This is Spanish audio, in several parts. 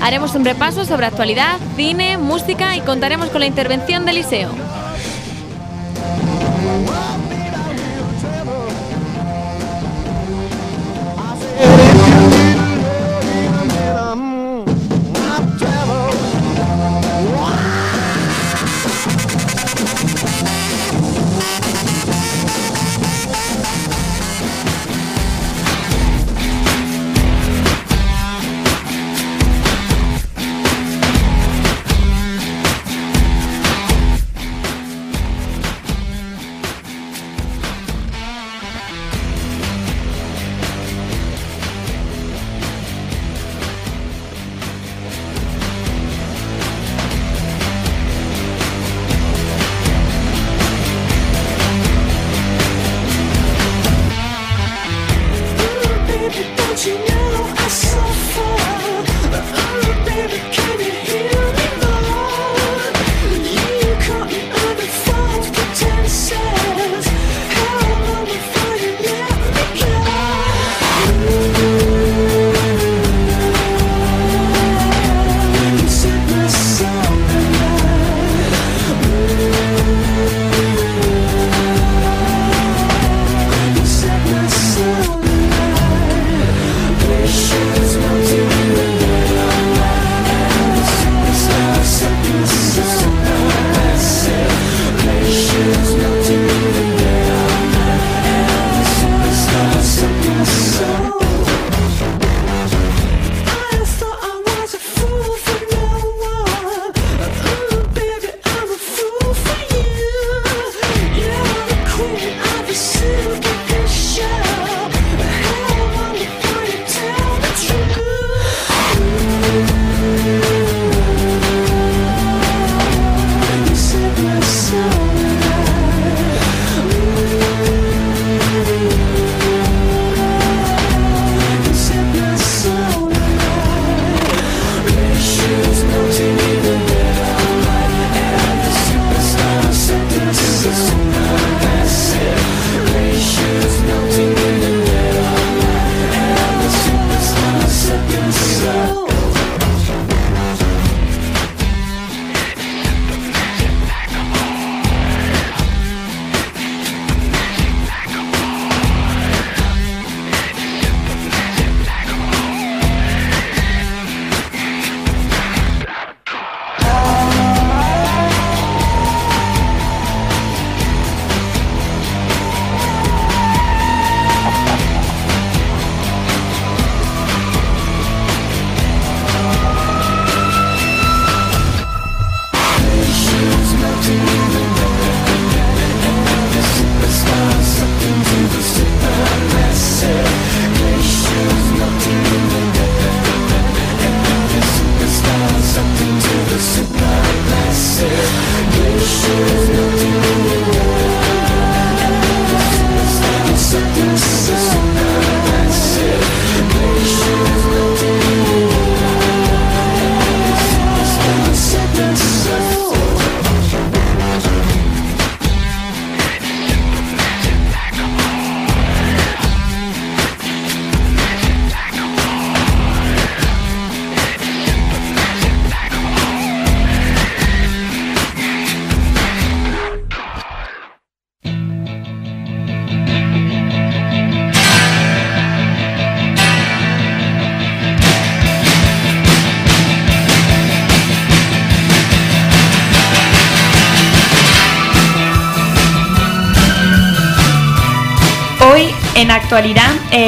Haremos un repaso sobre actualidad, cine, música y contaremos con la intervención de Eliseo.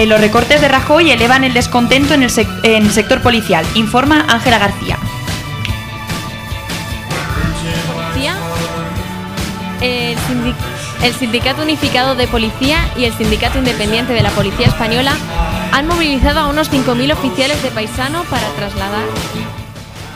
Los recortes de Rajoy elevan el descontento en el, sector policial, informa Ángela García. El, Sindicato Unificado de Policía y el Sindicato Independiente de la Policía Española han movilizado a unos 5.000 oficiales de paisano para trasladar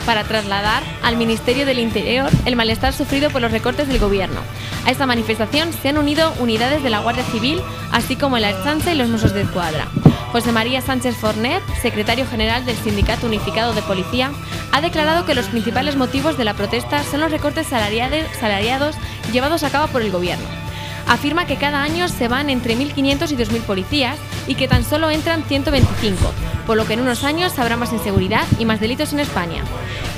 para trasladar al Ministerio del Interior el malestar sufrido por los recortes del Gobierno. A esta manifestación se han unido unidades de la Guardia Civil, así como el Archanza y los Mossos de Escuadra. José María Sánchez Fornet, secretario general del Sindicato Unificado de Policía, ha declarado que los principales motivos de la protesta son los recortes salariados llevados a cabo por el Gobierno. Afirma que cada año se van entre 1.500 y 2.000 policías y que tan solo entran 125, por lo que en unos años habrá más inseguridad y más delitos en España.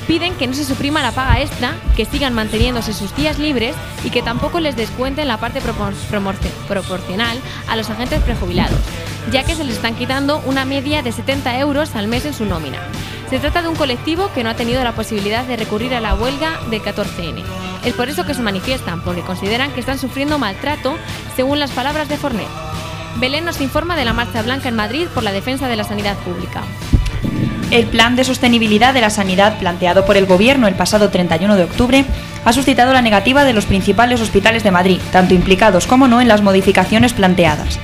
Piden que no se suprima la paga extra, que sigan manteniéndose sus días libres y que tampoco les descuenten la parte proporcional a los agentes prejubilados, ya que se les están quitando una media de 70 euros al mes en su nómina. Se trata de un colectivo que no ha tenido la posibilidad de recurrir a la huelga del 14N. Es por eso que se manifiestan, porque consideran que están sufriendo maltrato, según las palabras de Fornet. Belén nos informa de la Marcha Blanca en Madrid por la defensa de la sanidad pública. El plan de sostenibilidad de la sanidad planteado por el Gobierno el pasado 31 de octubre ha suscitado la negativa de los principales hospitales de Madrid, tanto implicados como no en las modificaciones planteadas.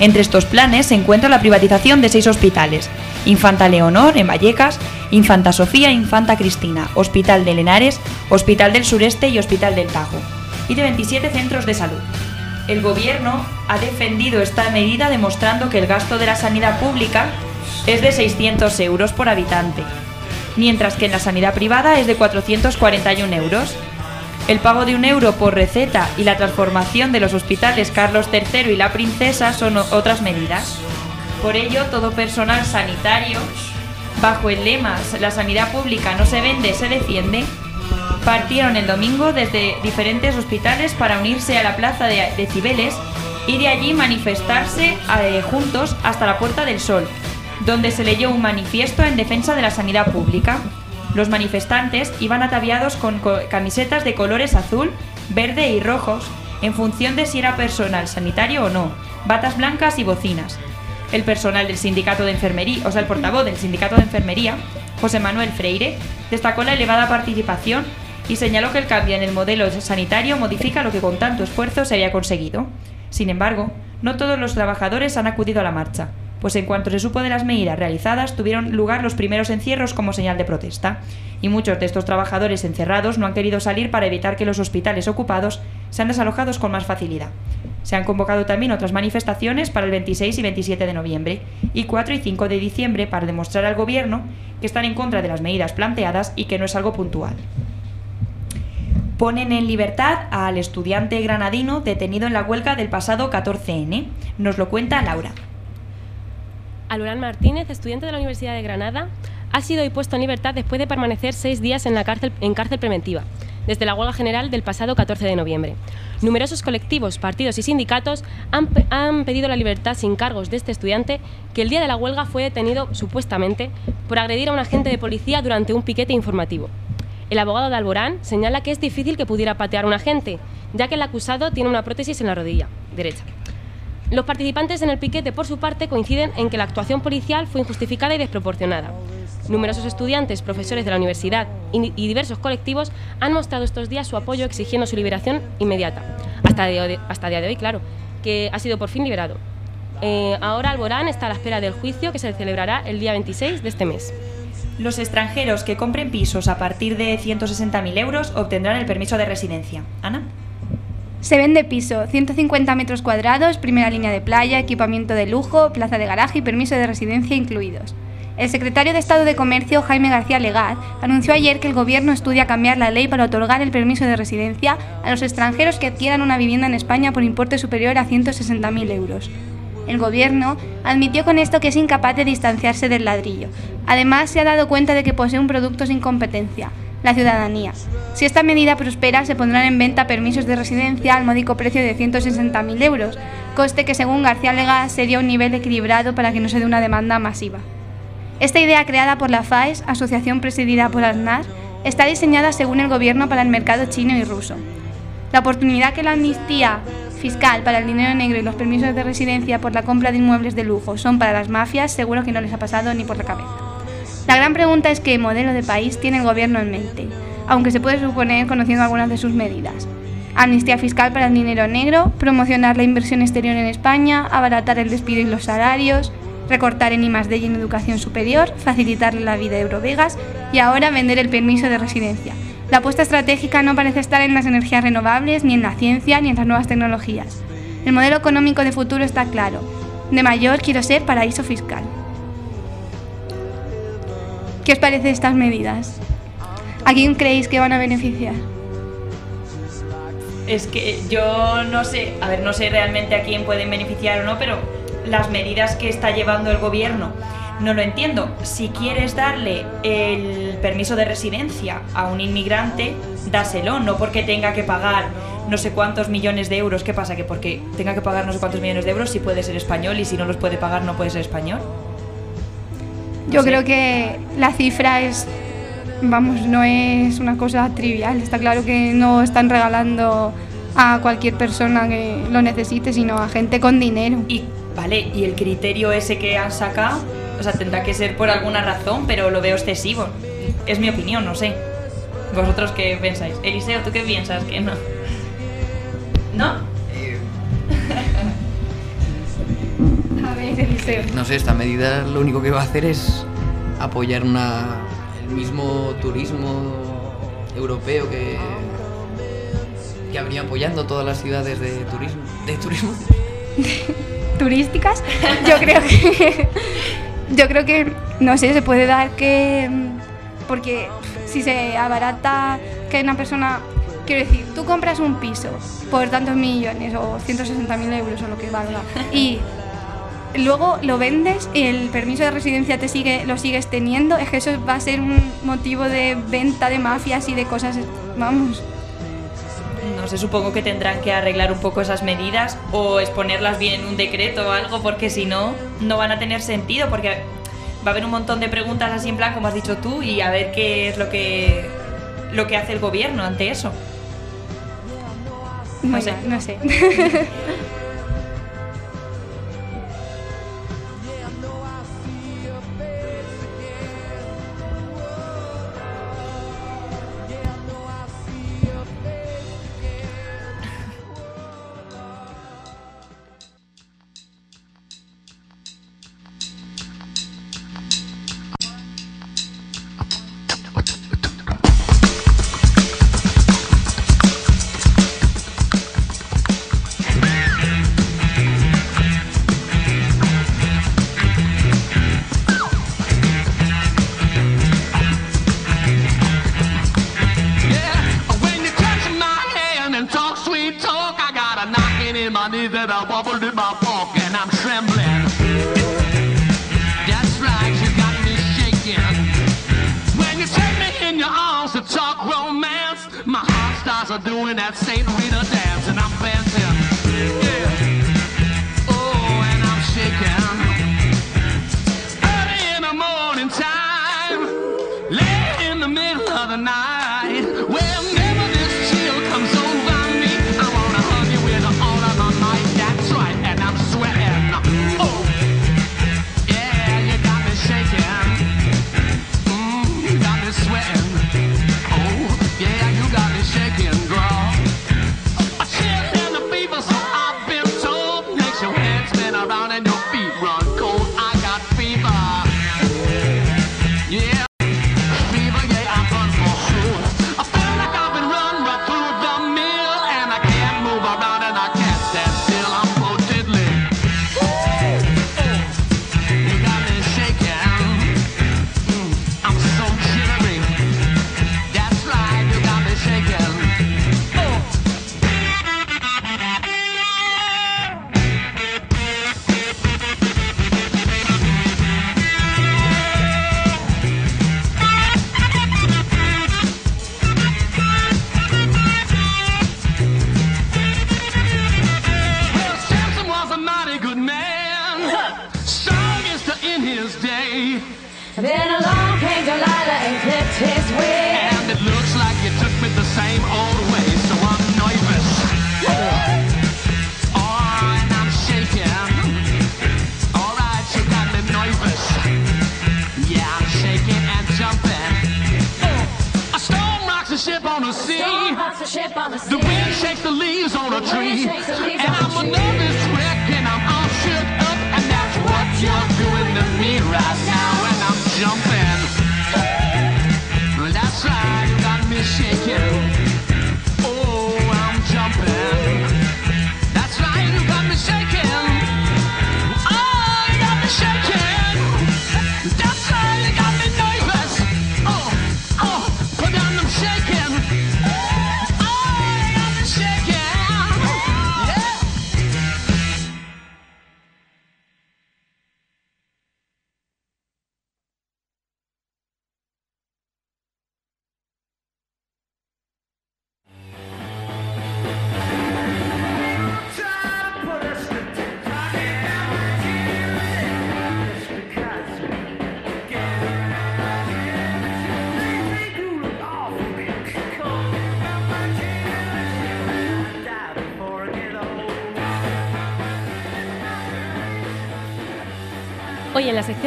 Entre estos planes se encuentra la privatización de seis hospitales, Infanta Leonor en Vallecas, Infanta Sofía e Infanta Cristina, Hospital de Lenares, Hospital del Sureste y Hospital del Tajo, y de 27 centros de salud. El Gobierno ha defendido esta medida demostrando que el gasto de la sanidad pública es de 600 euros por habitante, mientras que en la sanidad privada es de 441 euros. El pago de un euro por receta y la transformación de los hospitales Carlos III y La Princesa son otras medidas. Por ello, todo personal sanitario, bajo el lema La sanidad pública no se vende, se defiende, partieron el domingo desde diferentes hospitales para unirse a la plaza de, Cibeles y de allí manifestarse eh, juntos hasta la Puerta del Sol, donde se leyó un manifiesto en defensa de la sanidad pública. Los manifestantes iban ataviados con camisetas de colores azul, verde y rojos, en función de si era personal sanitario o no, batas blancas y bocinas. El personal del sindicato de enfermería, o el portavoz del sindicato de enfermería, José Manuel Freire, destacó la elevada participación y señaló que el cambio en el modelo sanitario modifica lo que con tanto esfuerzo se había conseguido. Sin embargo, no todos los trabajadores han acudido a la marcha pues en cuanto se supo de las medidas realizadas tuvieron lugar los primeros encierros como señal de protesta, y muchos de estos trabajadores encerrados no han querido salir para evitar que los hospitales ocupados sean desalojados con más facilidad. Se han convocado también otras manifestaciones para el 26 y 27 de noviembre y 4 y 5 de diciembre para demostrar al Gobierno que están en contra de las medidas planteadas y que no es algo puntual. Ponen en libertad al estudiante granadino detenido en la huelga del pasado 14N. Nos lo cuenta Laura. Alorán Martínez, estudiante de la Universidad de Granada, ha sido hoy puesto en libertad después de permanecer seis días en, la cárcel, en cárcel preventiva, desde la huelga general del pasado 14 de noviembre. Numerosos colectivos, partidos y sindicatos han, pedido la libertad sin cargos de este estudiante que el día de la huelga fue detenido supuestamente por agredir a un agente de policía durante un piquete informativo. El abogado de Alborán señala que es difícil que pudiera patear a un agente, ya que el acusado tiene una prótesis en la rodilla derecha. Los participantes en el piquete, por su parte, coinciden en que la actuación policial fue injustificada y desproporcionada. Numerosos estudiantes, profesores de la universidad y diversos colectivos han mostrado estos días su apoyo exigiendo su liberación inmediata. Hasta, día de hoy, claro, que ha sido por fin liberado. Eh, ahora Alborán está a la espera del juicio que se celebrará el día 26 de este mes. Los extranjeros que compren pisos a partir de 160.000 euros obtendrán el permiso de residencia. Ana. Se vende piso, 150 metros cuadrados, primera línea de playa, equipamiento de lujo, plaza de garaje y permiso de residencia incluidos. El secretario de Estado de Comercio, Jaime García Legat, anunció ayer que el Gobierno estudia cambiar la ley para otorgar el permiso de residencia a los extranjeros que adquieran una vivienda en España por importe superior a 160.000 euros. El Gobierno admitió con esto que es incapaz de distanciarse del ladrillo. Además, se ha dado cuenta de que posee un producto sin competencia, la ciudadanía. Si esta medida prospera, se pondrán en venta permisos de residencia al módico precio de 160.000 euros, coste que según García Lega sería un nivel equilibrado para que no se dé una demanda masiva. Esta idea creada por la FAES, asociación presidida por Aznar, está diseñada según el gobierno para el mercado chino y ruso. La oportunidad que la amnistía fiscal para el dinero negro y los permisos de residencia por la compra de inmuebles de lujo son para las mafias, seguro que no les ha pasado ni por la cabeza. La gran pregunta es qué modelo de país tiene el gobierno en mente, aunque se puede suponer conociendo algunas de sus medidas. Amnistía fiscal para el dinero negro, promocionar la inversión exterior en España, abaratar el despido y los salarios, recortar en I+D y en educación superior, facilitarle la vida a Eurovegas y ahora vender el permiso de residencia. La apuesta estratégica no parece estar en las energías renovables, ni en la ciencia, ni en las nuevas tecnologías. El modelo económico de futuro está claro. De mayor quiero ser paraíso fiscal. ¿Qué os parece estas medidas? ¿A quién creéis que van a beneficiar? Es que yo no sé, a ver, no sé realmente a quién pueden beneficiar o no, pero las medidas que está llevando el gobierno no lo entiendo. Si quieres darle el permiso de residencia a un inmigrante, dáselo, no porque tenga que pagar no sé cuántos millones de euros. ¿Qué pasa? Que porque tenga que pagar no sé cuántos millones de euros, sí puede ser español y si no los puede pagar, no puede ser español. Yo creo que la cifra es, vamos, no es una cosa trivial. Está claro que no están regalando a cualquier persona que lo necesite, sino a gente con dinero. Y vale, y el criterio ese que han sacado, o sea, tendrá que ser por alguna razón, pero lo veo excesivo. Es mi opinión, no sé. ¿Vosotros qué pensáis? Eliseo, ¿tú qué piensas? Que no. ¿No? No sé, esta medida lo único que va a hacer es apoyar una, el mismo turismo europeo que, que habría apoyando todas las ciudades de turismo. De turismo. turísticas, yo creo que yo creo que no sé, se puede dar que porque si se abarata que una persona quiero decir, tú compras un piso por tantos millones o 160.000 euros o lo que valga y luego lo vendes y el permiso de residencia te sigue lo sigues teniendo, es que eso va a ser un motivo de venta de mafias y de cosas, vamos. No sé, supongo que tendrán que arreglar un poco esas medidas o exponerlas bien en un decreto o algo, porque si no, no van a tener sentido, porque va a haber un montón de preguntas así en plan, como has dicho tú, y a ver qué es lo que, lo que hace el gobierno ante eso. Muy sé. no sé. and I'm trembling. That's right, got me shaking. When you me in your arms to talk romance, my heart starts doing that Saint Rita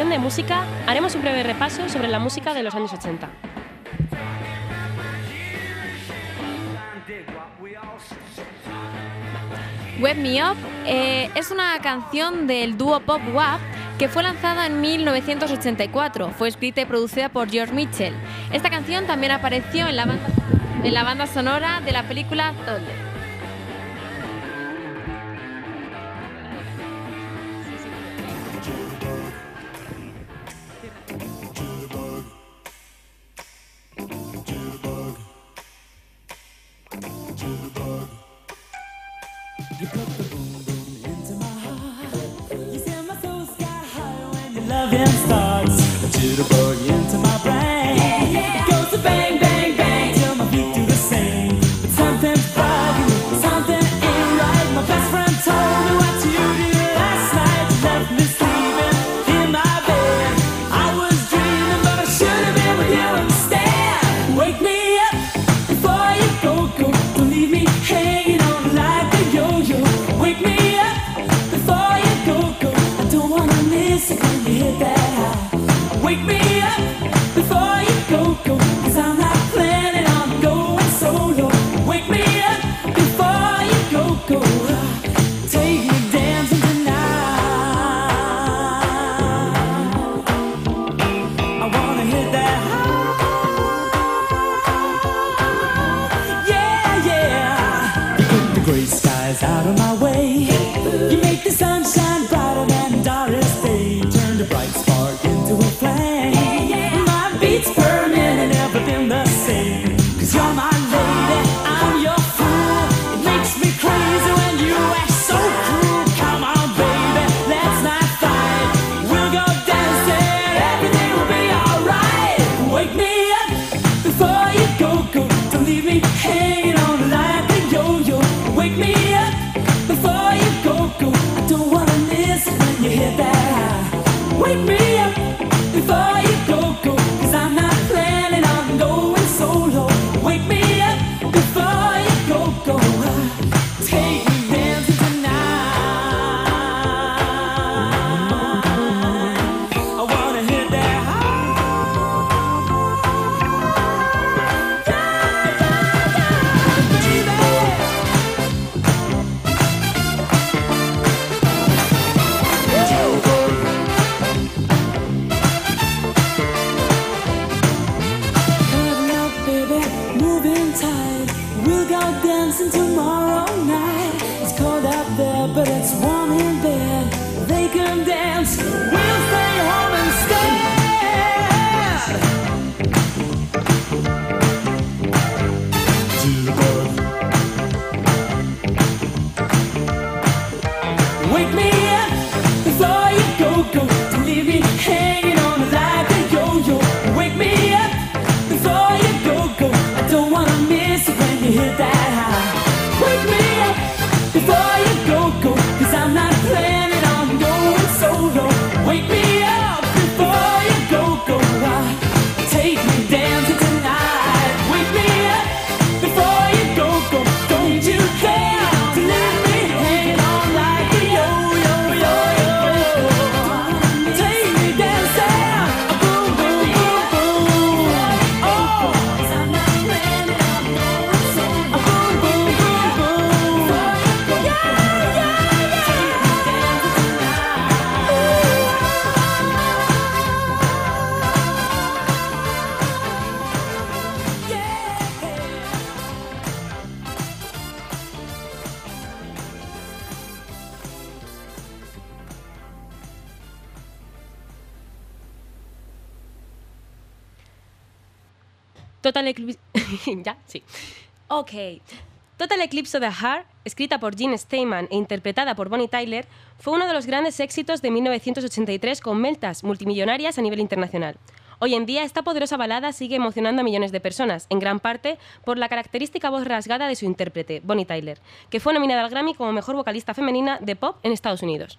sección de música haremos un breve repaso sobre la música de los años 80. Web Me Up eh, es una canción del dúo pop WAP que fue lanzada en 1984. Fue escrita y producida por George Mitchell. Esta canción también apareció en la banda, en la banda sonora de la película Thunder. Ok. Total Eclipse of the Heart, escrita por Gene Steinman e interpretada por Bonnie Tyler, fue uno de los grandes éxitos de 1983 con meltas multimillonarias a nivel internacional. Hoy en día esta poderosa balada sigue emocionando a millones de personas, en gran parte por la característica voz rasgada de su intérprete, Bonnie Tyler, que fue nominada al Grammy como mejor vocalista femenina de pop en Estados Unidos.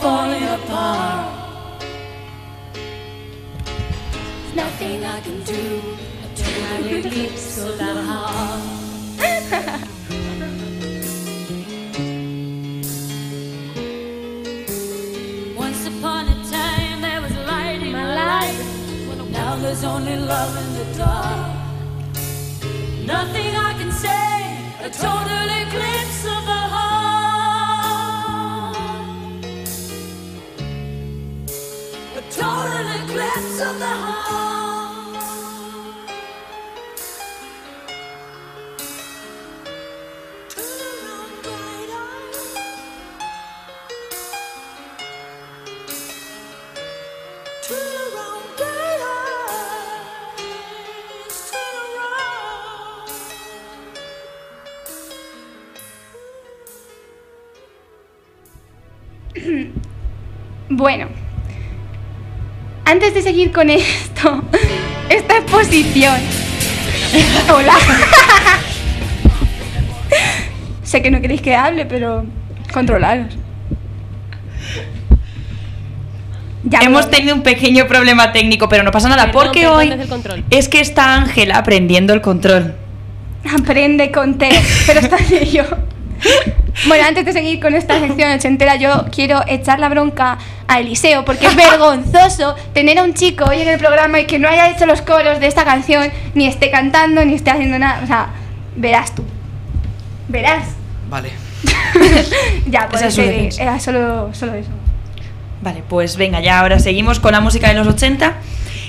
falling apart. There's nothing I can do. to my lips so loud. Once upon a time there was light in my life. Now there's only love in the dark. Nothing I can say, a total eclipse of. Bueno, antes de seguir con esto, esta exposición. Hola. sé que no queréis que hable, pero controlaros. Ya Hemos tenido un pequeño problema técnico, pero no pasa nada, Perdón, porque perdón hoy control. es que está Ángela aprendiendo el control. Aprende con T, pero está ello. Bueno, antes de seguir con esta sección ochentera, yo quiero echar la bronca a Eliseo, porque es vergonzoso tener a un chico hoy en el programa y que no haya hecho los coros de esta canción, ni esté cantando, ni esté haciendo nada. O sea, verás tú. Verás. Vale. Ya, Esa puedes es defensa. Era solo, solo eso. Vale, pues venga, ya ahora seguimos con la música de los 80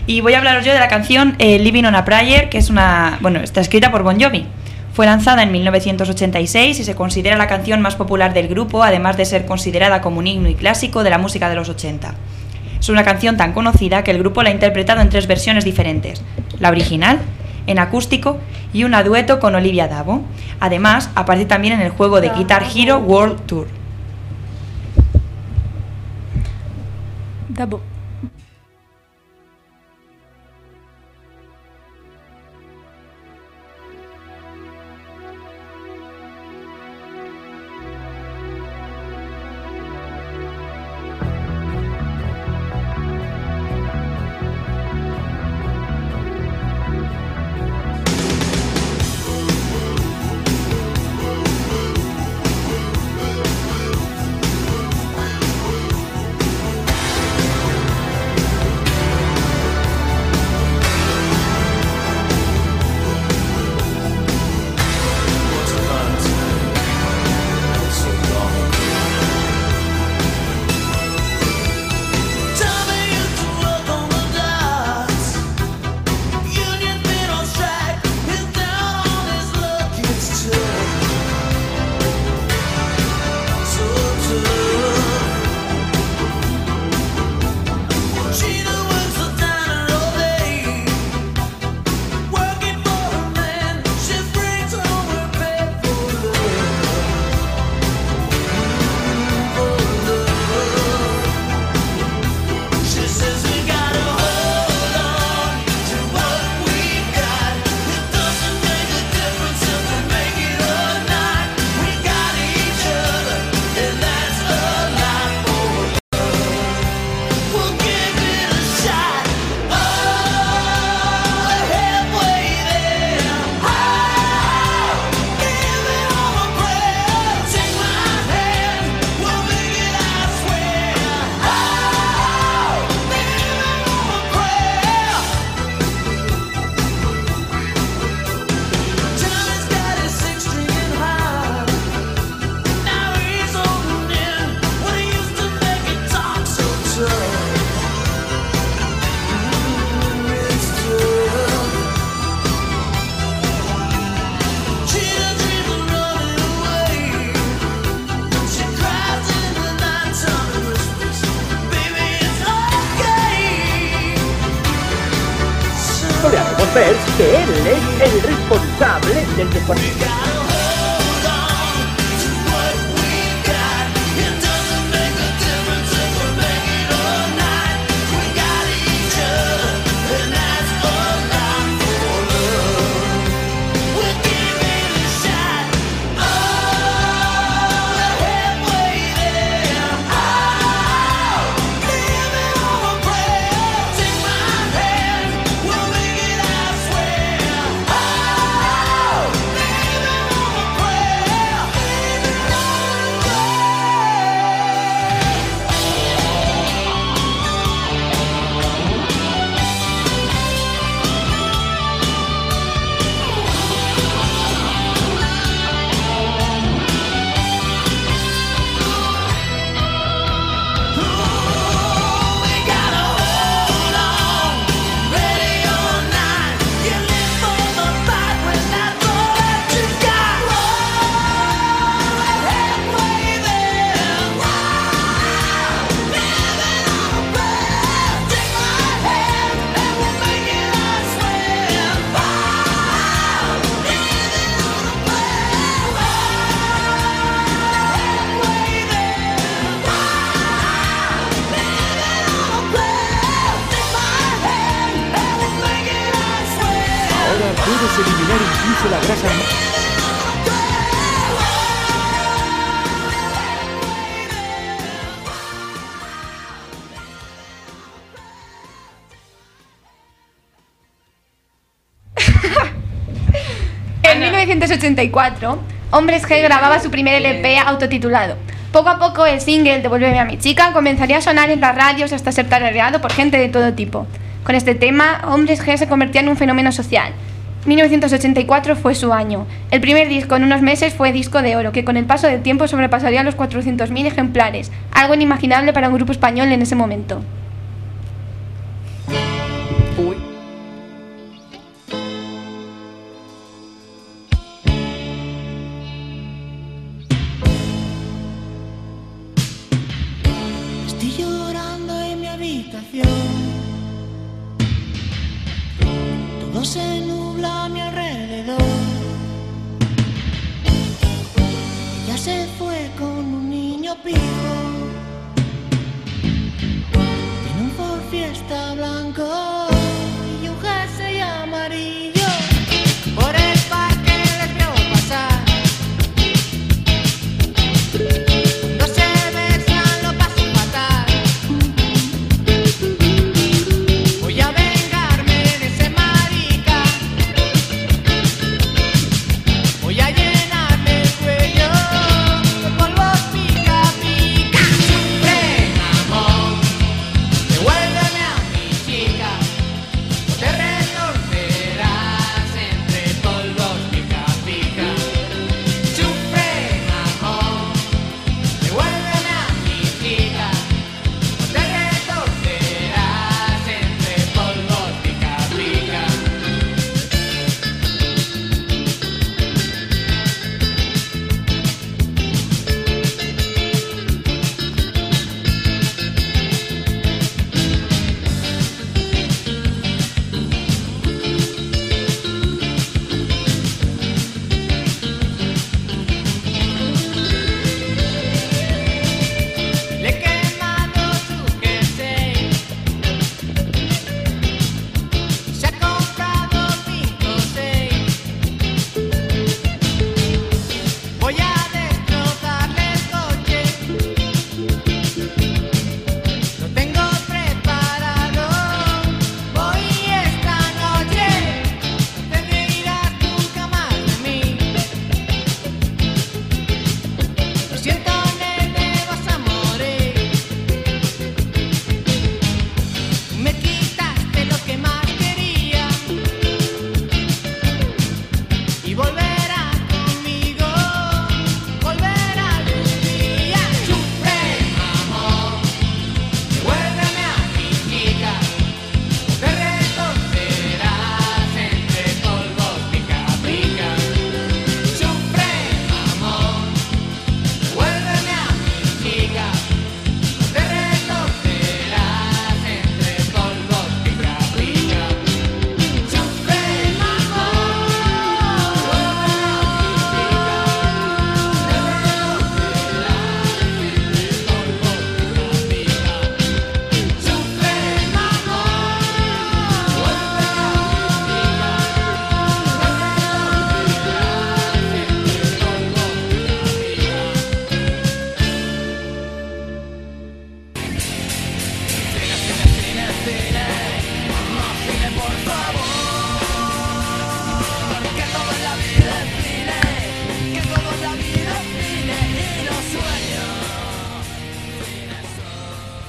y voy a hablaros yo de la canción eh, Living on a Prayer, que es una, bueno, está escrita por Bon Jovi. Fue lanzada en 1986 y se considera la canción más popular del grupo, además de ser considerada como un himno y clásico de la música de los 80. Es una canción tan conocida que el grupo la ha interpretado en tres versiones diferentes. La original, en acústico y una dueto con Olivia Davo. Además, aparece también en el juego de Guitar Hero World Tour. Dice la grasa. En 1984, Hombres G grababa su primer LP autotitulado. Poco a poco el single Devuélveme a mi chica comenzaría a sonar en las radios hasta ser tarareado por gente de todo tipo. Con este tema, Hombres G se convertía en un fenómeno social. 1984 fue su año. El primer disco en unos meses fue disco de oro, que con el paso del tiempo sobrepasaría los 400.000 ejemplares, algo inimaginable para un grupo español en ese momento.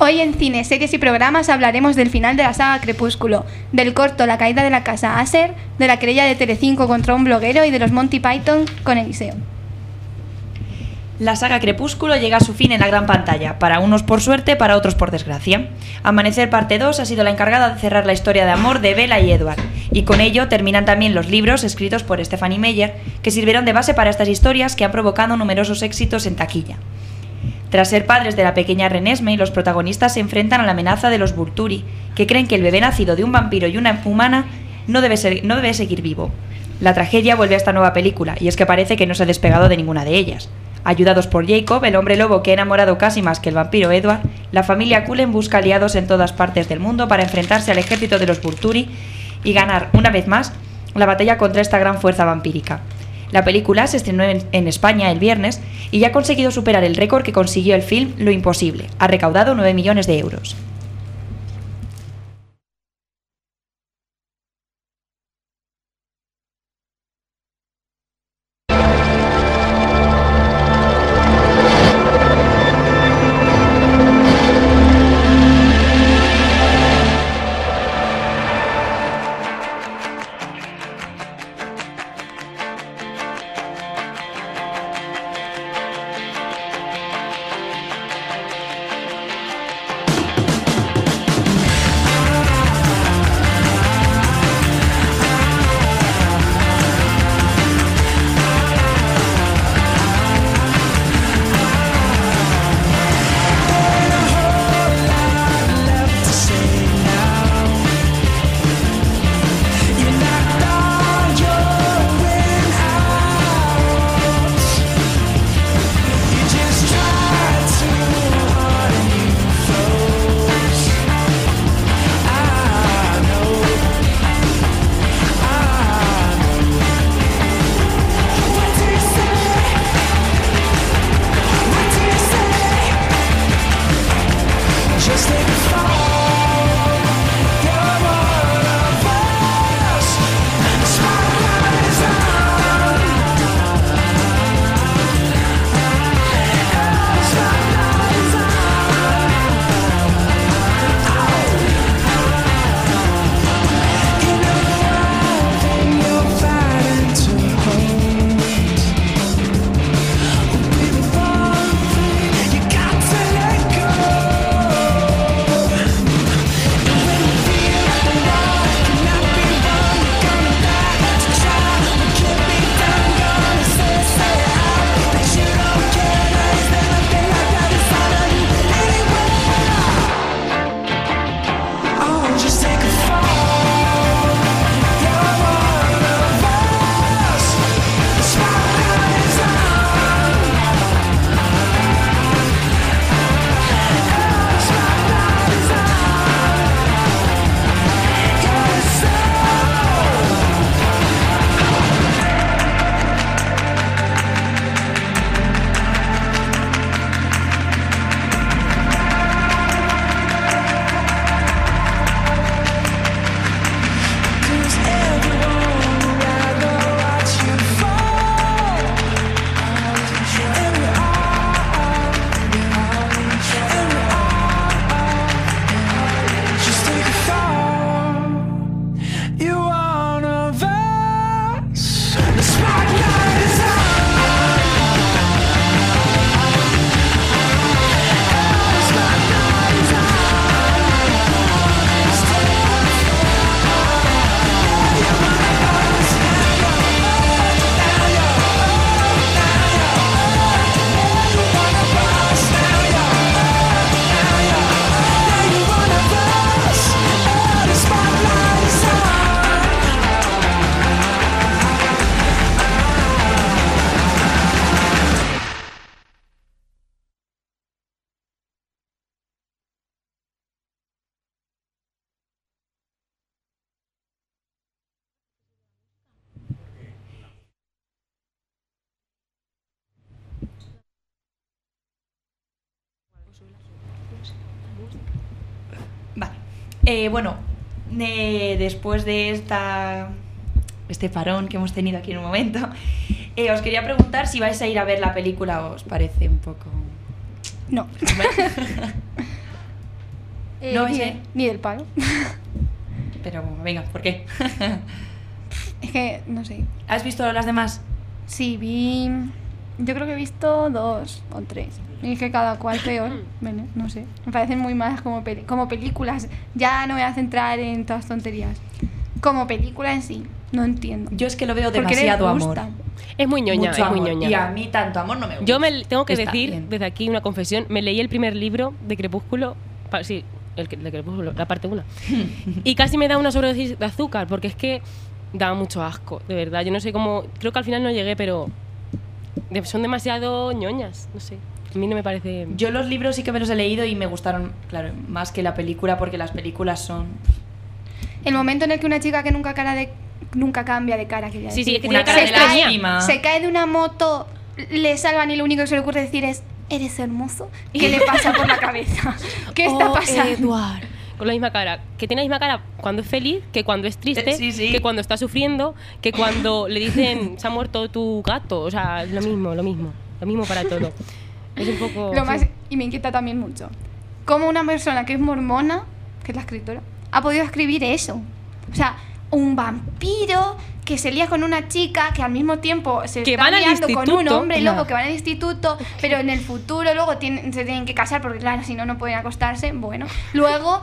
Hoy en cine, series y programas hablaremos del final de la saga Crepúsculo, del corto La caída de la casa Aser, de la querella de Telecinco contra un bloguero y de los Monty Python con Eliseo. La saga Crepúsculo llega a su fin en la gran pantalla, para unos por suerte, para otros por desgracia. Amanecer parte 2 ha sido la encargada de cerrar la historia de amor de Bella y Edward, y con ello terminan también los libros escritos por Stephanie Meyer, que sirvieron de base para estas historias que han provocado numerosos éxitos en taquilla. Tras ser padres de la pequeña Renesmee, los protagonistas se enfrentan a la amenaza de los Volturi, que creen que el bebé nacido de un vampiro y una humana no debe, ser- no debe seguir vivo. La tragedia vuelve a esta nueva película, y es que parece que no se ha despegado de ninguna de ellas. Ayudados por Jacob, el hombre lobo que ha enamorado casi más que el vampiro Edward, la familia Cullen busca aliados en todas partes del mundo para enfrentarse al ejército de los Volturi y ganar, una vez más, la batalla contra esta gran fuerza vampírica. La película se estrenó en, España el viernes y ya ha conseguido superar el récord que consiguió el film Lo Imposible. Ha recaudado 9 millones de euros. Eh, bueno, eh, después de esta, este parón que hemos tenido aquí en un momento, eh, os quería preguntar si vais a ir a ver la película o os parece un poco... No. Eh, No, ni, ese- ni del palo. Pero venga, ¿por qué? es que, no sé. ¿Has visto las demás? Sí, vi. Yo creo que he visto dos o tres. Y es que cada cual peor. Bueno, no sé. Me parecen muy malas como, peli- como películas. Ya no me voy a centrar en todas tonterías. Como película en sí, no entiendo. Yo es que lo veo ¿Por qué les demasiado amor. Es muy ñoña, Mucho es muy amor. ñoña. Y a mí tanto amor no me gusta. Yo me tengo que Está decir bien. desde aquí una confesión. Me leí el primer libro de Crepúsculo. pa- sí, el que- de Crepúsculo, la parte 1. y casi me da una sobredosis de azúcar porque es que daba mucho asco, de verdad. Yo no sé cómo. Creo que al final no llegué, pero. Son demasiado ñoñas, no sé. A mí no me parece. Yo los libros sí que me los he leído y me gustaron, claro, más que la película porque las películas son... El momento en el que una chica que nunca cara de nunca cambia de cara. quería Sí, sí, decir. es que tiene Una cara de cara de lástima. Se cae de una moto, le salvan y lo único que se le ocurre decir es, eres hermoso. ¿Qué le pasa por la cabeza? ¿Qué está Oh, pasando? Con la misma cara. Que tiene la misma cara cuando es feliz, que cuando es triste, Eh, sí, sí. que cuando está sufriendo, que cuando le dicen se ha muerto tu gato. O sea, es lo mismo, lo mismo. Lo mismo para todo. Es un poco. Lo más, y me inquieta también mucho. Cómo una persona que es mormona, que es la escritora, ha podido escribir eso. O sea, un vampiro que se lía con una chica que al mismo tiempo se Que está van al liando con un hombre No. que van al instituto, pero en el futuro luego tienen, se tienen que casar porque claro, si no, no pueden acostarse. Bueno, luego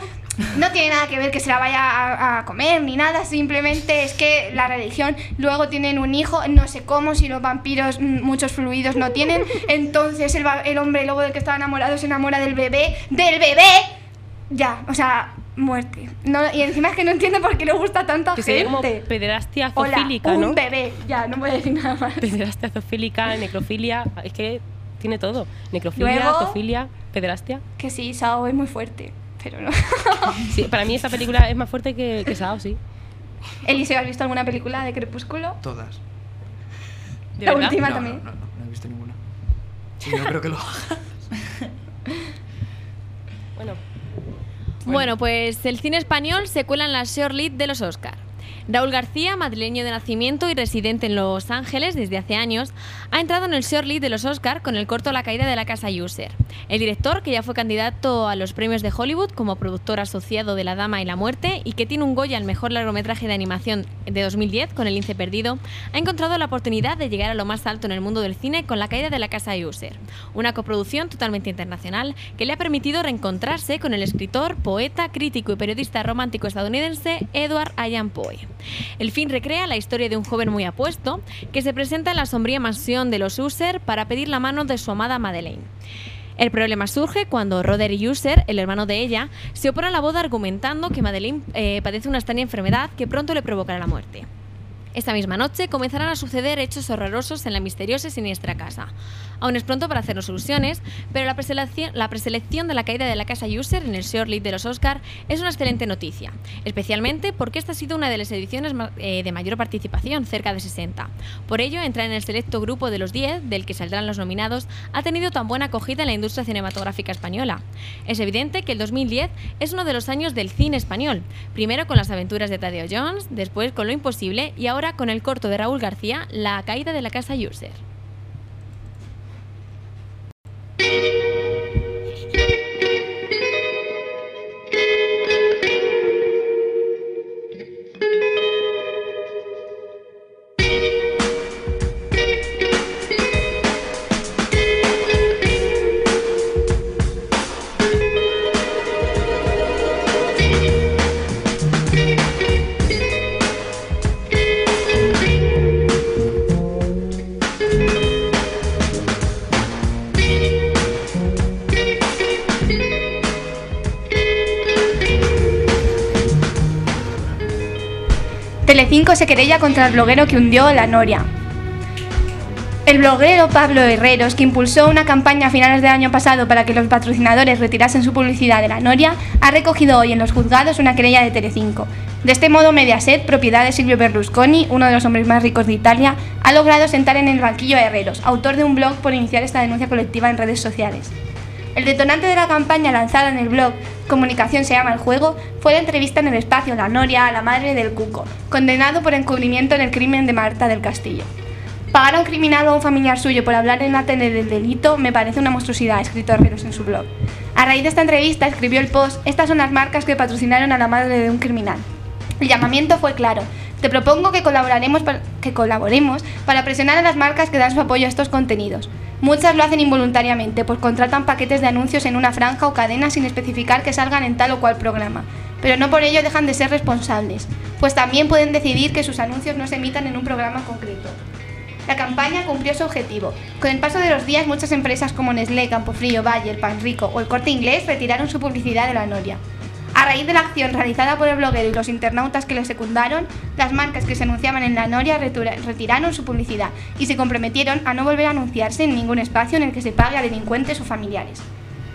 no tiene nada que ver que se la vaya a, a comer ni nada, simplemente es que la religión, luego tienen un hijo, no sé cómo, si los vampiros mm, muchos fluidos no tienen, entonces el, el hombre lobo del que estaba enamorado se enamora del bebé, del bebé, ya, o sea, muerte. No, y encima es que no entiendo por qué le gusta tanto a Que sería como gente. pederastia Hola, zoofílica, un ¿no? bebé, ya, no voy a decir nada más. Pederastia zoofílica, necrofilia. Es que tiene todo. Necrofilia, Luego- zoofilia, pederastia. Que sí, Sao es muy fuerte, pero no. Sí, para mí esta película es más fuerte que, que Sao, sí. Eliseo, ¿has visto alguna película de Crepúsculo? Todas. ¿De La verdad? última no, también. No, no, no, no he visto ninguna. Sí, no creo que lo haga. Bueno, Bueno, pues el cine español se cuela en la short lead de los Oscar. Raúl García, madrileño de nacimiento y residente en Los Ángeles desde hace años, ha entrado en el short lead de los Oscar con el corto La caída de la casa User. El director, que ya fue candidato a los premios de Hollywood como productor asociado de La Dama y la Muerte y que tiene un Goya al mejor largometraje de animación de 2010 con El lince perdido, ha encontrado la oportunidad de llegar a lo más alto en el mundo del cine con La caída de la casa User, una coproducción totalmente internacional que le ha permitido reencontrarse con el escritor, poeta, crítico y periodista romántico estadounidense Edward Allan Poe. El film recrea la historia de un joven muy apuesto que se presenta en la sombría mansión de los User para pedir la mano de su amada Madeleine. El problema surge cuando Roderick User, el hermano de ella, se opone a la boda argumentando que Madeleine eh, padece una extraña enfermedad que pronto le provocará la muerte. Esta misma noche comenzarán a suceder hechos horrorosos en la misteriosa y siniestra casa. Aún es pronto para hacernos ilusiones, pero la preselección, la preselección de la caída de la casa User en el short lead de los Oscar es una excelente noticia, especialmente porque esta ha sido una de las ediciones eh, de mayor participación, cerca de 60. Por ello, entrar en el selecto grupo de los 10, del que saldrán los nominados, ha tenido tan buena acogida en la industria cinematográfica española. Es evidente que el 2010 es uno de los años del cine español, primero con las aventuras de Tadeo Jones, después con Lo Imposible y ahora con el corto de Raúl García, La caída de la casa User. Telecinco se querella contra el bloguero que hundió la Noria. El bloguero Pablo Herreros, que impulsó una campaña a finales del año pasado para que los patrocinadores retirasen su publicidad de la Noria, ha recogido hoy en los juzgados una querella de Telecinco. De este modo, Mediaset, propiedad de Silvio Berlusconi, uno de los hombres más ricos de Italia, ha logrado sentar en el banquillo a Herreros, autor de un blog por iniciar esta denuncia colectiva en redes sociales. El detonante de la campaña lanzada en el blog Comunicación se llama el juego fue la entrevista en el espacio La Noria a la madre del Cuco, condenado por encubrimiento en el crimen de Marta del Castillo. Pagar a un criminal o a un familiar suyo por hablar en la tele del delito me parece una monstruosidad, escrito Herreros en su blog. A raíz de esta entrevista escribió el post, estas son las marcas que patrocinaron a la madre de un criminal. El llamamiento fue claro. Te propongo que, colaboraremos que colaboremos para presionar a las marcas que dan su apoyo a estos contenidos. Muchas lo hacen involuntariamente, pues contratan paquetes de anuncios en una franja o cadena sin especificar que salgan en tal o cual programa. Pero no por ello dejan de ser responsables, pues también pueden decidir que sus anuncios no se emitan en un programa concreto. La campaña cumplió su objetivo. Con el paso de los días, muchas empresas como Nestlé, Campofrío, Bayer, Panrico o el Corte Inglés retiraron su publicidad de la Noria. A raíz de la acción realizada por el bloguero y los internautas que le secundaron, las marcas que se anunciaban en la Noria retiraron su publicidad y se comprometieron a no volver a anunciarse en ningún espacio en el que se pague a delincuentes o familiares.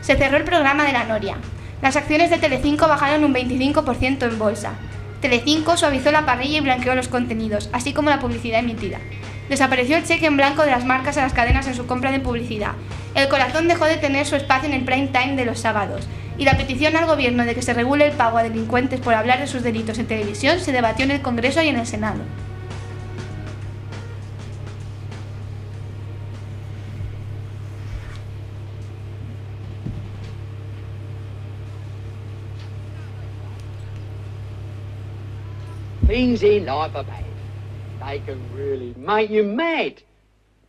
Se cerró el programa de la Noria. Las acciones de Telecinco bajaron un 25% en bolsa. Telecinco suavizó la parrilla y blanqueó los contenidos, así como la publicidad emitida. Desapareció el cheque en blanco de las marcas a las cadenas en su compra de publicidad. El corazón dejó de tener su espacio en el prime time de los sábados. Y la petición al gobierno de que se regule el pago a delincuentes por hablar de sus delitos en televisión se debatió en el Congreso y en el Senado. Things in life are bad. They can really make you mad.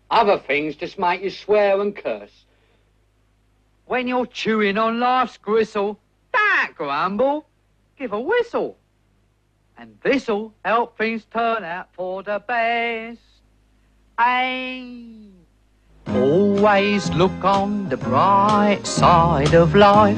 Other things just make you swear and curse. When you're chewing on life's gristle, don't grumble, give a whistle. And this'll help things turn out for the best. Aye. Always look on the bright side of life.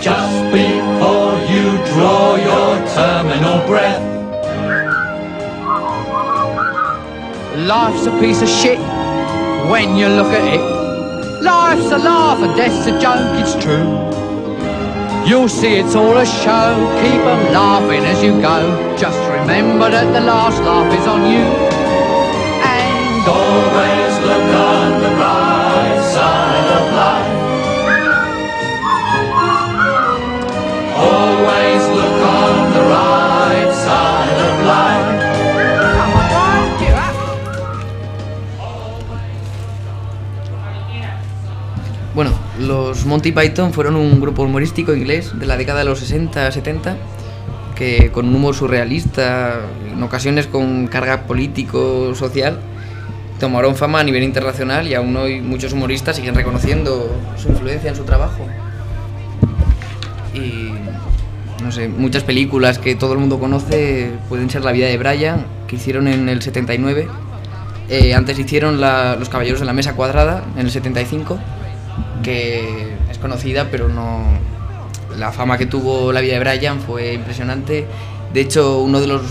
Just before you draw your terminal breath. Life's a piece of shit when you look at it. Life's a laugh and death's a joke, it's true. You'll see it's all a show, Keep 'em laughing as you go. Just remember that the last laugh is on you. And always Monty Python fueron un grupo humorístico inglés de la década de los 60-70 que con un humor surrealista, en ocasiones con carga político-social, tomaron fama a nivel internacional y aún hoy muchos humoristas siguen reconociendo su influencia en su trabajo. No sé, muchas películas que todo el mundo conoce pueden ser La vida de Brian, que hicieron en el 79. Eh, antes hicieron Los Caballeros de la Mesa Cuadrada en el 75, que es conocida, pero no. La fama que tuvo La vida de Brian fue impresionante. De hecho, uno de los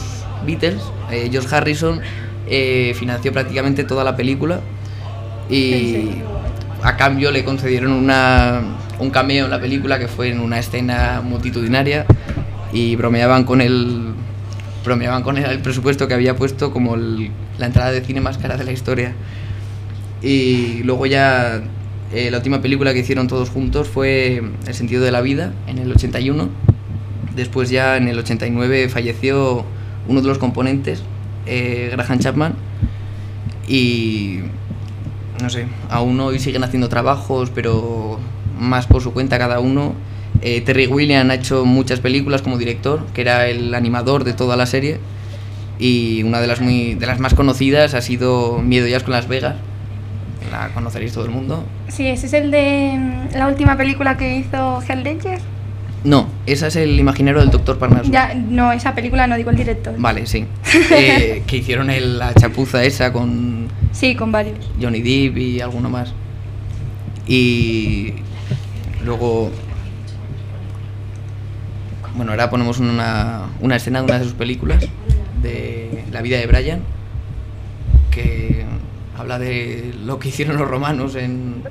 Beatles, eh, George Harrison, eh, financió prácticamente toda la película y a cambio le concedieron una, un cameo en la película que fue en una escena multitudinaria y bromeaban con el bromeaban con el, el presupuesto que había puesto como el- la entrada de cine más cara de la historia y luego ya eh, la última película que hicieron todos juntos fue El sentido de la vida en el 81 después ya en el 89 falleció uno de los componentes eh, Graham Chapman y no sé, aún hoy siguen haciendo trabajos, pero más por su cuenta cada uno. Eh, Terry Gilliam ha hecho muchas películas como director, que era el animador de toda la serie. Y una de las, muy, de las más conocidas ha sido Miedo y Asco en Las Vegas. La conoceréis todo el mundo. Sí, ese es el de mm, la última película que hizo Hell Ledger. No, esa es el imaginero del Doctor Parnassus. Ya, no, esa película no digo el director. Vale, sí. Eh, que hicieron el- la chapuza esa con Sí, con varios. Johnny Depp y alguno más. Y luego. Bueno, ahora ponemos una, una escena de una de sus películas, de la vida de Brian, que habla de lo que hicieron los romanos en.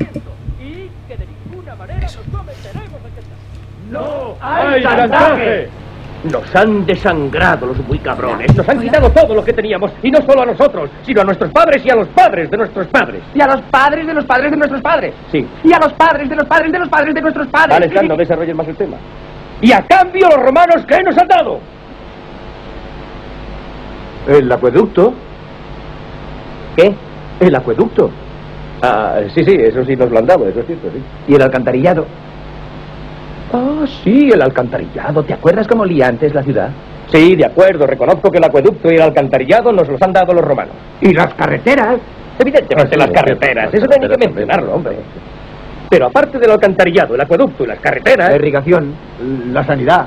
¡No hay chantaje! Nos han desangrado los muy cabrones. Nos han quitado todo lo que teníamos. Y no solo a nosotros, sino a nuestros padres y a los padres de nuestros padres. Y a los padres de los padres de nuestros padres. Sí. Y a los padres de los padres de los padres de nuestros padres. Vale, Stan, no desarrolles más el tema. Y a cambio los romanos, ¿qué nos han dado? El acueducto. ¿Qué? El acueducto. Ah, sí, sí, eso sí nos lo han dado, eso es cierto, sí. Y el alcantarillado. Ah, sí, el alcantarillado. ¿Te acuerdas cómo olía antes la ciudad? Sí, de acuerdo. Reconozco que el acueducto y el alcantarillado nos los han dado los romanos. Y las carreteras. Evidentemente las carreteras. Eso tenía que mencionarlo, hombre. Pero aparte del alcantarillado, el acueducto y las carreteras... La irrigación, la sanidad,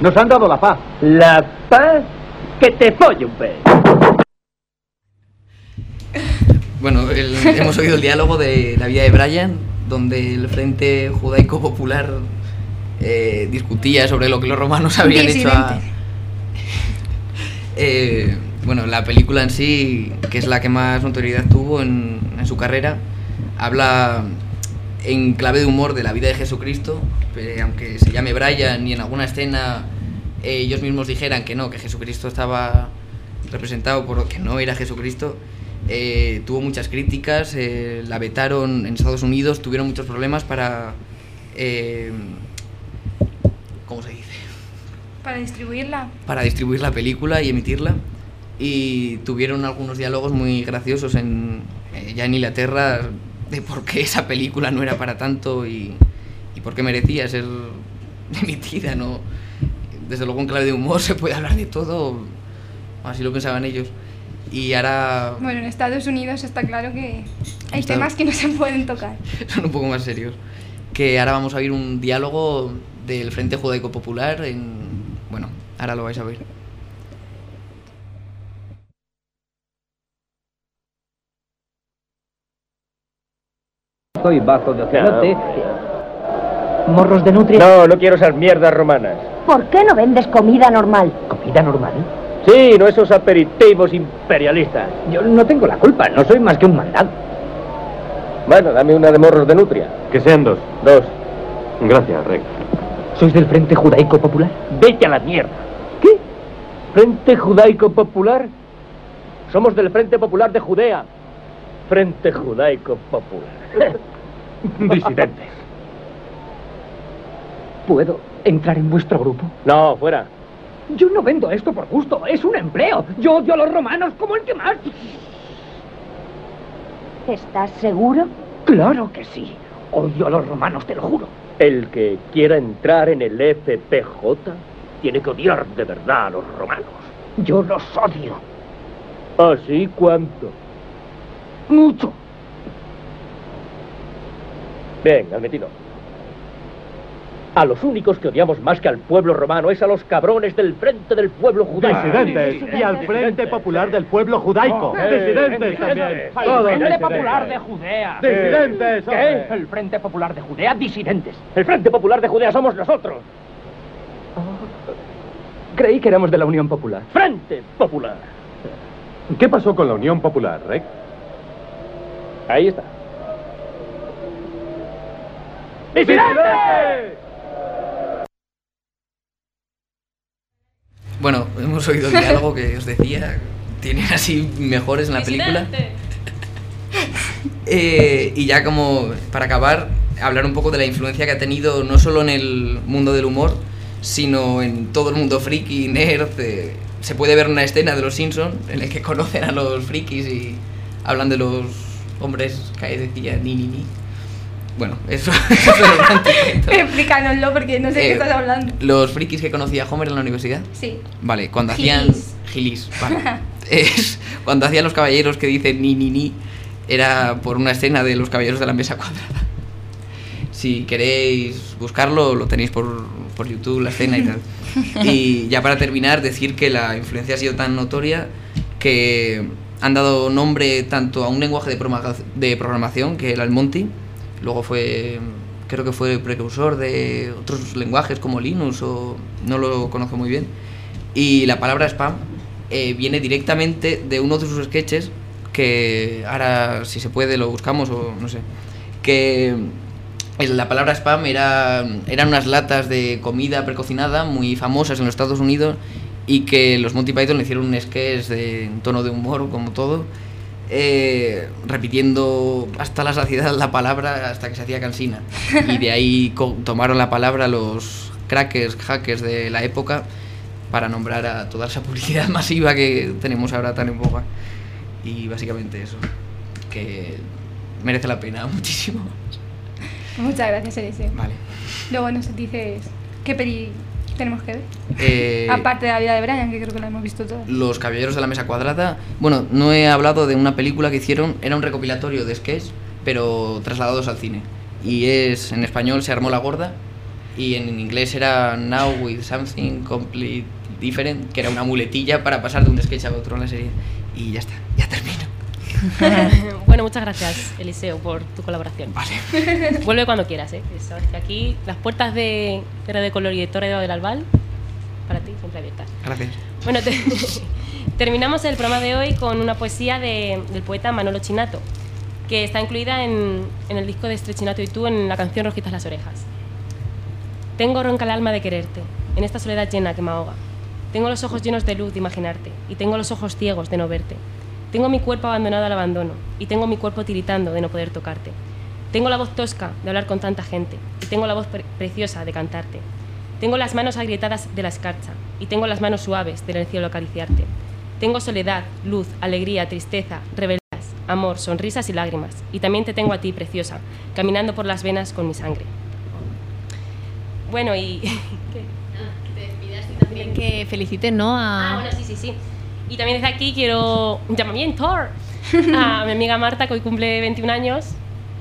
Nos han dado la paz. ¿La paz? Que te folle un pez. Bueno, el- hemos oído el diálogo de la vida de Brian, donde el Frente Judaico Popular eh, discutía sobre lo que los romanos habían hecho a... Eh, bueno, la película en sí, que es la que más notoriedad tuvo en, en su carrera, habla en clave de humor de la vida de Jesucristo, eh, aunque se llame Brian y en alguna escena eh, ellos mismos dijeran que no, que Jesucristo estaba representado por lo que no era Jesucristo, eh, tuvo muchas críticas, eh, la vetaron en Estados Unidos, tuvieron muchos problemas para... eh, ¿Cómo se dice? Para distribuirla. para distribuir la película y emitirla. Y tuvieron algunos diálogos muy graciosos en, ya en Inglaterra de por qué esa película no era para tanto y, y por qué merecía ser emitida. ¿no? Desde luego en clave de humor se puede hablar de todo, así lo pensaban ellos. Y ahora Bueno, en Estados Unidos está claro que hay Está- temas que no se pueden tocar. son un poco más serios. Que ahora vamos a oír un diálogo del Frente Judaico Popular en... Bueno, ahora lo vais a ver. Estoy bajo de ocelote. Morros de nutria. No, no quiero esas mierdas romanas. ¿Por qué no vendes comida normal? ¿Comida normal? Sí, no esos aperitivos imperialistas. Yo no tengo la culpa, no soy más que un mandado. Bueno, dame una de morros de nutria. Que sean dos. Dos. Gracias, Reg. ¿Sois del Frente Judaico Popular? Vete a la mierda. ¿Qué? ¿Frente Judaico Popular? Somos del Frente Popular de Judea. Frente Judaico Popular. Disidentes. ¿Puedo entrar en vuestro grupo? No, fuera. Yo no vendo esto por gusto, es un empleo. Yo odio a los romanos como el que más. ¿Estás seguro? Claro que sí. Odio a los romanos, te lo juro. El que quiera entrar en el FPJ tiene que odiar de verdad a los romanos. Yo los odio. ¿Así cuánto? Mucho. Bien, admitido. A los únicos que odiamos más que al pueblo romano es a los cabrones del frente del pueblo judaico. Disidentes. Y al Frente Popular del Pueblo Judaico. Disidentes también. El Todos Frente disidentes. Popular de Judea. Disidentes. ¿Qué? El Frente Popular de Judea, disidentes. El Frente Popular de Judea somos nosotros. Creí que éramos de la Unión Popular. Frente Popular. ¿Qué pasó con la Unión Popular, Reg? Ahí está. Bueno, hemos oído el diálogo que os decía. Tienen así mejores en la película. Eh, y ya como para acabar, hablar un poco de la influencia que ha tenido no solo en el mundo del humor, sino en todo el mundo friki, nerd. eh, se puede ver una escena de Los Simpsons en el que conocen a los frikis y hablan de los hombres que decía ni ni ni. Bueno, eso, eso es. Explícanoslo porque no sé de Eh, qué estás hablando. Los frikis que conocía Homer en la universidad. Sí. Vale, cuando hacían. Gilis. Vale. Es, cuando hacían los caballeros que dicen ni ni ni, era por una escena de los caballeros de la mesa cuadrada. Si queréis buscarlo, lo tenéis por, por YouTube, la escena y tal. Y ya para terminar, decir que la influencia ha sido tan notoria que han dado nombre tanto a un lenguaje de, programa- de programación, que era el Monty, luego fue, creo que fue precursor de otros lenguajes como Linux, o no lo conozco muy bien, y la palabra spam eh, viene directamente de uno de sus sketches, que ahora si se puede lo buscamos o no sé, que el- la palabra spam era, eran unas latas de comida precocinada muy famosas en los Estados Unidos y que los Monty Python le hicieron un sketch de en tono de humor, como todo, eh, repitiendo hasta la saciedad la palabra hasta que se hacía cansina. Y de ahí tomaron la palabra los crackers, hackers de la época para nombrar a toda esa publicidad masiva que tenemos ahora tan en boga. Y básicamente eso, que merece la pena muchísimo. Muchas gracias, Eliseo. Vale. Luego nos dices qué peli tenemos que ver. Eh, Aparte de la vida de Brian, que creo que la hemos visto todos. Los Caballeros de la Mesa Cuadrada. Bueno, no he hablado de una película que hicieron, era un recopilatorio de sketch, pero trasladados al cine. Y es, en español se armó la gorda, y en inglés era Now with Something Complete Different, que era una muletilla para pasar de un sketch a otro en la serie. Y ya está, ya termino. bueno, muchas gracias, Eliseo, por tu colaboración. Vale. Vuelve cuando quieras, ¿eh? Sabes que aquí las puertas de de Radio Color y de Torre del Albal, para ti, siempre abiertas. Gracias. Bueno, te- terminamos el programa de hoy con una poesía de- del poeta Manolo Chinato, que está incluida en, en el disco de Estrechinato y tú en la canción Rojitas las orejas. Tengo ronca el alma de quererte, en esta soledad llena que me ahoga. Tengo los ojos llenos de luz de imaginarte, y tengo los ojos ciegos de no verte. Tengo mi cuerpo abandonado al abandono, y tengo mi cuerpo tiritando de no poder tocarte. Tengo la voz tosca de hablar con tanta gente, y tengo la voz pre- preciosa de cantarte. Tengo las manos agrietadas de la escarcha, y tengo las manos suaves del cielo acariciarte. Tengo soledad, luz, alegría, tristeza, rebeldías, amor, sonrisas y lágrimas. Y también te tengo a ti, preciosa, caminando por las venas con mi sangre. Bueno, y... También que feliciten, ¿no? A... Ah, bueno, sí, sí, sí. Y también desde aquí quiero un llamamiento a mi amiga Marta, que hoy cumple 21 años.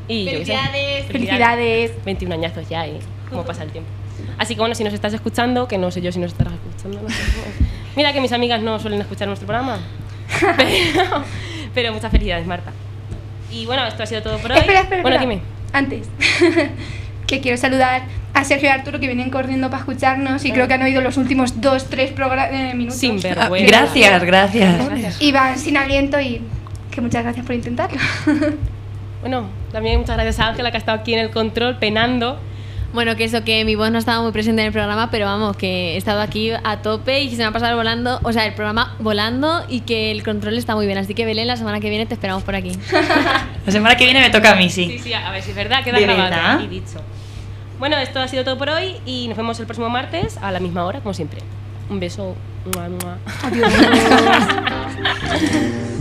Y yo qué sé. Felicidades. Felicidades. 21 años ya, ¿eh? Cómo pasa el tiempo. Así que bueno, si nos estás escuchando, que no sé yo si nos estarás escuchando. no sé. Mira que mis amigas no suelen escuchar nuestro programa. Pero, pero muchas felicidades, Marta. Y bueno, esto ha sido todo por hoy. Espera, espera, bueno, espera. dime. Antes, que quiero saludar a Sergio y Arturo que vienen corriendo para escucharnos y creo que han oído los últimos dos, tres eh, minutos. Sin Ah, gracias, gracias. Y van sin aliento y que muchas gracias por intentarlo. Bueno, también muchas gracias a Ángela que ha estado aquí en el control penando. Bueno, que eso, que mi voz no estaba muy presente en el programa, pero vamos, que he estado aquí a tope y que se me ha pasado volando, o sea, el programa volando y que el control está muy bien. Así que Belén, la semana que viene te esperamos por aquí. La semana que viene me toca a mí, sí. Sí, sí, a ver si es verdad, queda ¿De grabado y dicho. Bueno, esto ha sido todo por hoy y nos vemos el próximo martes a la misma hora, como siempre. Un beso. Adiós.